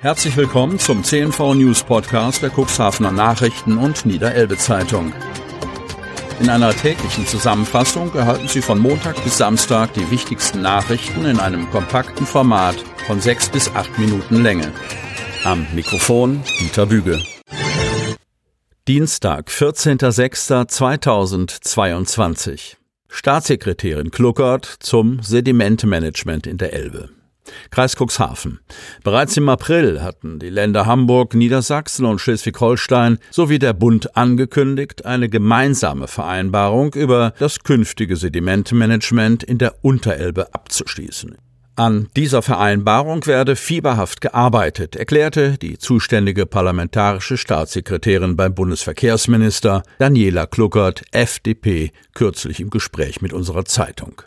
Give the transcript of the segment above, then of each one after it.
Herzlich willkommen zum CNV News Podcast der Cuxhavener Nachrichten und Niederelbe Zeitung. In einer täglichen Zusammenfassung erhalten Sie von Montag bis Samstag die wichtigsten Nachrichten in einem kompakten Format von sechs bis acht Minuten Länge. Am Mikrofon Dieter Büge. Dienstag, 14.06.2022. Staatssekretärin Kluckert zum Sedimentmanagement in der Elbe. Kreis Cuxhaven. Bereits im April hatten die Länder Hamburg, Niedersachsen und Schleswig-Holstein sowie der Bund angekündigt, eine gemeinsame Vereinbarung über das künftige Sedimentmanagement in der Unterelbe abzuschließen. An dieser Vereinbarung werde fieberhaft gearbeitet, erklärte die zuständige parlamentarische Staatssekretärin beim Bundesverkehrsminister Daniela Kluckert, FDP, kürzlich im Gespräch mit unserer Zeitung.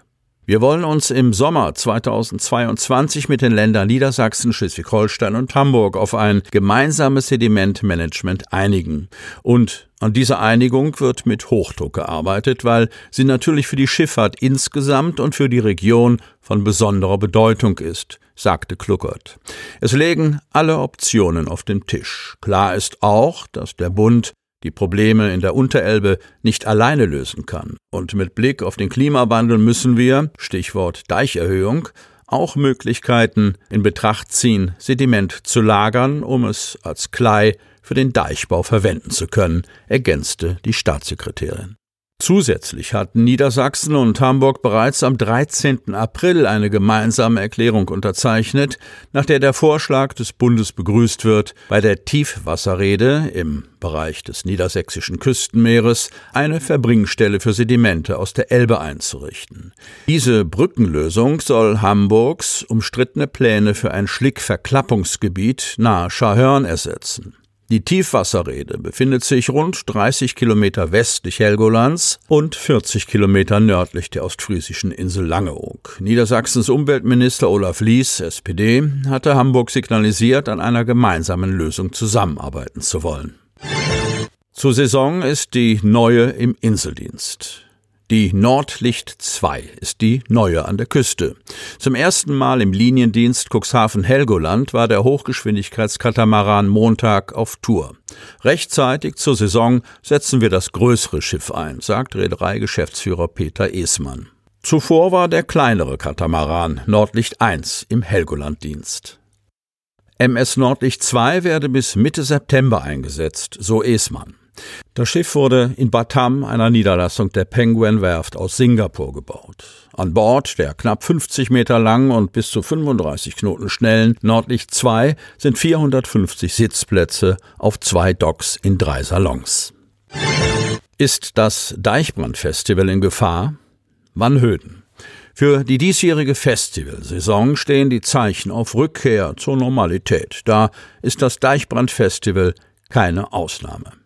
Wir wollen uns im Sommer 2022 mit den Ländern Niedersachsen, Schleswig-Holstein und Hamburg auf ein gemeinsames Sedimentmanagement einigen. Und an dieser Einigung wird mit Hochdruck gearbeitet, weil sie natürlich für die Schifffahrt insgesamt und für die Region von besonderer Bedeutung ist, sagte Kluckert. Es legen alle Optionen auf den Tisch. Klar ist auch, dass der Bund die Probleme in der Unterelbe nicht alleine lösen kann. Und mit Blick auf den Klimawandel müssen wir, Stichwort Deicherhöhung, auch Möglichkeiten in Betracht ziehen, Sediment zu lagern, um es als Klei für den Deichbau verwenden zu können, ergänzte die Staatssekretärin. Zusätzlich hatten Niedersachsen und Hamburg bereits am 13. April eine gemeinsame Erklärung unterzeichnet, nach der der Vorschlag des Bundes begrüßt wird, bei der Tiefwasserrede im Bereich des niedersächsischen Küstenmeeres eine Verbringstelle für Sedimente aus der Elbe einzurichten. Diese Brückenlösung soll Hamburgs umstrittene Pläne für ein Schlickverklappungsgebiet nahe Schahörn ersetzen. Die Tiefwasserrede befindet sich rund 30 Kilometer westlich Helgolands und 40 Kilometer nördlich der ostfriesischen Insel Langeoog. Niedersachsens Umweltminister Olaf Lies, SPD, hatte Hamburg signalisiert, an einer gemeinsamen Lösung zusammenarbeiten zu wollen. Zur Saison ist die neue im Inseldienst. Die Nordlicht 2 ist die neue an der Küste. Zum ersten Mal im Liniendienst Cuxhaven-Helgoland war der Hochgeschwindigkeitskatamaran Montag auf Tour. Rechtzeitig zur Saison setzen wir das größere Schiff ein, sagt Reederei-Geschäftsführer Peter Esmann. Zuvor war der kleinere Katamaran Nordlicht 1 im Helgolanddienst. MS Nordlicht 2 werde bis Mitte September eingesetzt, so Esmann. Das Schiff wurde in Batam, einer Niederlassung der Penguin Werft aus Singapur, gebaut. An Bord der knapp 50 Meter langen und bis zu 35 Knoten schnellen Nordlicht 2 sind 450 Sitzplätze auf zwei Docks in drei Salons. Ist das Deichbrandfestival in Gefahr? Wannhöden. Für die diesjährige Festivalsaison stehen die Zeichen auf Rückkehr zur Normalität. Da ist das Deichbrandfestival keine Ausnahme.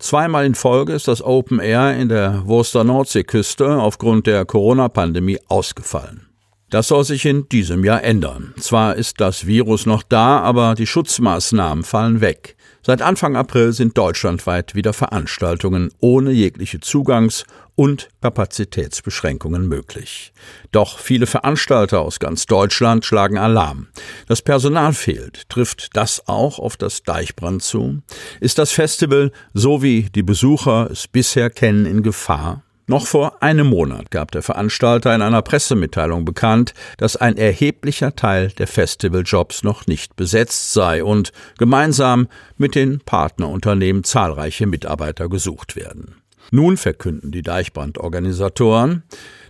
Zweimal in Folge ist das Open Air in der Wurster Nordseeküste aufgrund der Corona-Pandemie ausgefallen. Das soll sich in diesem Jahr ändern. Zwar ist das Virus noch da, aber die Schutzmaßnahmen fallen weg. Seit Anfang April sind deutschlandweit wieder Veranstaltungen ohne jegliche Zugangs- und Kapazitätsbeschränkungen möglich. Doch viele Veranstalter aus ganz Deutschland schlagen Alarm. Das Personal fehlt. Trifft das auch auf das Deichbrand zu? Ist das Festival, so wie die Besucher es bisher kennen, in Gefahr? Noch vor einem Monat gab der Veranstalter in einer Pressemitteilung bekannt, dass ein erheblicher Teil der Festivaljobs noch nicht besetzt sei und gemeinsam mit den Partnerunternehmen zahlreiche Mitarbeiter gesucht werden. Nun verkünden die Deichbrandorganisatoren,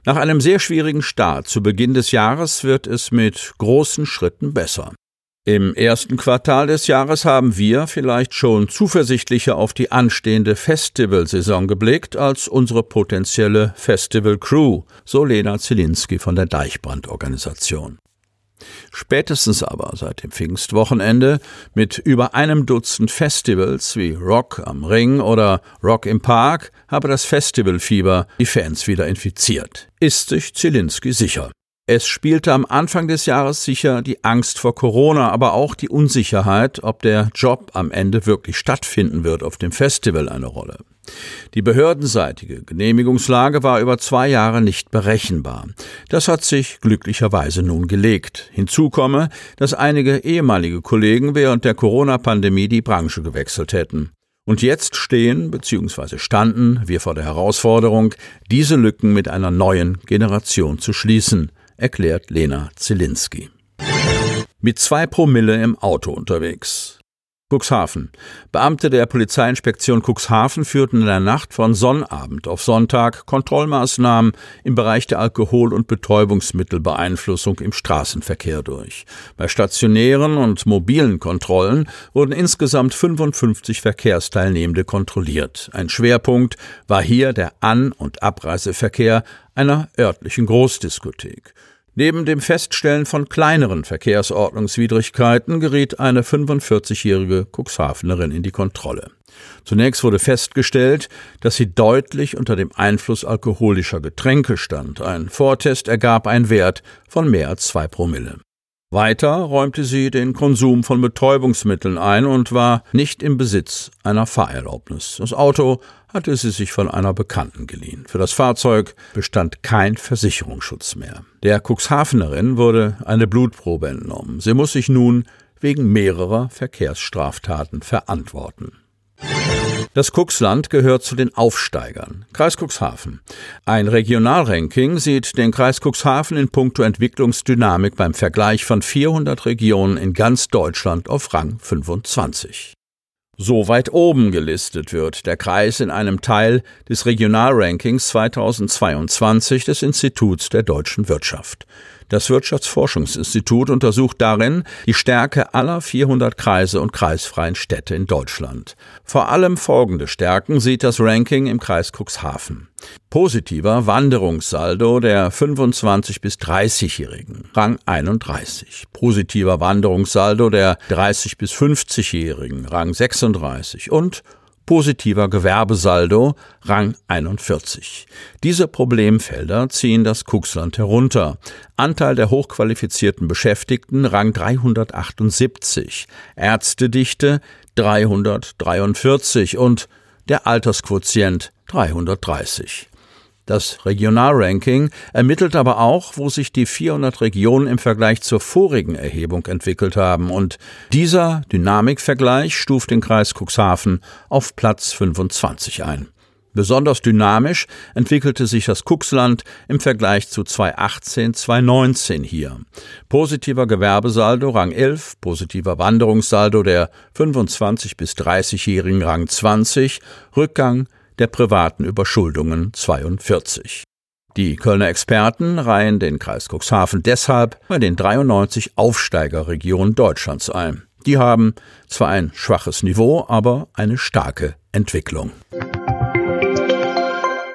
nach einem sehr schwierigen Start zu Beginn des Jahres wird es mit großen Schritten besser. Im ersten Quartal des Jahres haben wir vielleicht schon zuversichtlicher auf die anstehende Festivalsaison geblickt als unsere potenzielle Festival Crew, so Lena Zielinski von der Deichbrandorganisation. Spätestens aber seit dem Pfingstwochenende mit über einem Dutzend Festivals wie Rock am Ring oder Rock im Park habe das Festivalfieber die Fans wieder infiziert. Ist sich Zielinski sicher. Es spielte am Anfang des Jahres sicher die Angst vor Corona, aber auch die Unsicherheit, ob der Job am Ende wirklich stattfinden wird auf dem Festival eine Rolle. Die behördenseitige Genehmigungslage war über zwei Jahre nicht berechenbar. Das hat sich glücklicherweise nun gelegt. Hinzu komme, dass einige ehemalige Kollegen während der Corona-Pandemie die Branche gewechselt hätten. Und jetzt stehen bzw. standen wir vor der Herausforderung, diese Lücken mit einer neuen Generation zu schließen, erklärt Lena Zielinski. Mit zwei Promille im Auto unterwegs. Cuxhaven. Beamte der Polizeiinspektion Cuxhaven führten in der Nacht von Sonnabend auf Sonntag Kontrollmaßnahmen im Bereich der Alkohol- und Betäubungsmittelbeeinflussung im Straßenverkehr durch. Bei stationären und mobilen Kontrollen wurden insgesamt 55 Verkehrsteilnehmende kontrolliert. Ein Schwerpunkt war hier der An- und Abreiseverkehr einer örtlichen Großdiskothek. Neben dem Feststellen von kleineren Verkehrsordnungswidrigkeiten geriet eine 45-jährige Cuxhavenerin in die Kontrolle. Zunächst wurde festgestellt, dass sie deutlich unter dem Einfluss alkoholischer Getränke stand. Ein Vortest ergab einen Wert von mehr als zwei Promille. Weiter räumte sie den Konsum von Betäubungsmitteln ein und war nicht im Besitz einer Fahrerlaubnis. Das Auto hatte sie sich von einer Bekannten geliehen. Für das Fahrzeug bestand kein Versicherungsschutz mehr. Der Cuxhavenerin wurde eine Blutprobe entnommen. Sie muss sich nun wegen mehrerer Verkehrsstraftaten verantworten. Das Cuxland gehört zu den Aufsteigern. Kreis Cuxhaven. Ein Regionalranking sieht den Kreis Cuxhaven in puncto Entwicklungsdynamik beim Vergleich von 400 Regionen in ganz Deutschland auf Rang 25 so weit oben gelistet wird der Kreis in einem Teil des Regionalrankings 2022 des Instituts der deutschen Wirtschaft. Das Wirtschaftsforschungsinstitut untersucht darin die Stärke aller 400 Kreise und kreisfreien Städte in Deutschland. Vor allem folgende Stärken sieht das Ranking im Kreis Cuxhaven. Positiver Wanderungssaldo der 25 bis 30-Jährigen, Rang 31. Positiver Wanderungssaldo der 30 bis 50-Jährigen, Rang 36. Und positiver Gewerbesaldo Rang 41. Diese Problemfelder ziehen das Kuxland herunter. Anteil der hochqualifizierten Beschäftigten Rang 378, Ärztedichte 343 und der Altersquotient 330. Das Regionalranking ermittelt aber auch, wo sich die 400 Regionen im Vergleich zur vorigen Erhebung entwickelt haben. Und dieser Dynamikvergleich stuft den Kreis Cuxhaven auf Platz 25 ein. Besonders dynamisch entwickelte sich das Cuxland im Vergleich zu 2018, 2019 hier. Positiver Gewerbesaldo Rang 11, positiver Wanderungssaldo der 25 bis 30-jährigen Rang 20, Rückgang der privaten Überschuldungen 42. Die Kölner Experten reihen den Kreis Cuxhaven deshalb bei den 93 Aufsteigerregionen Deutschlands ein. Die haben zwar ein schwaches Niveau, aber eine starke Entwicklung.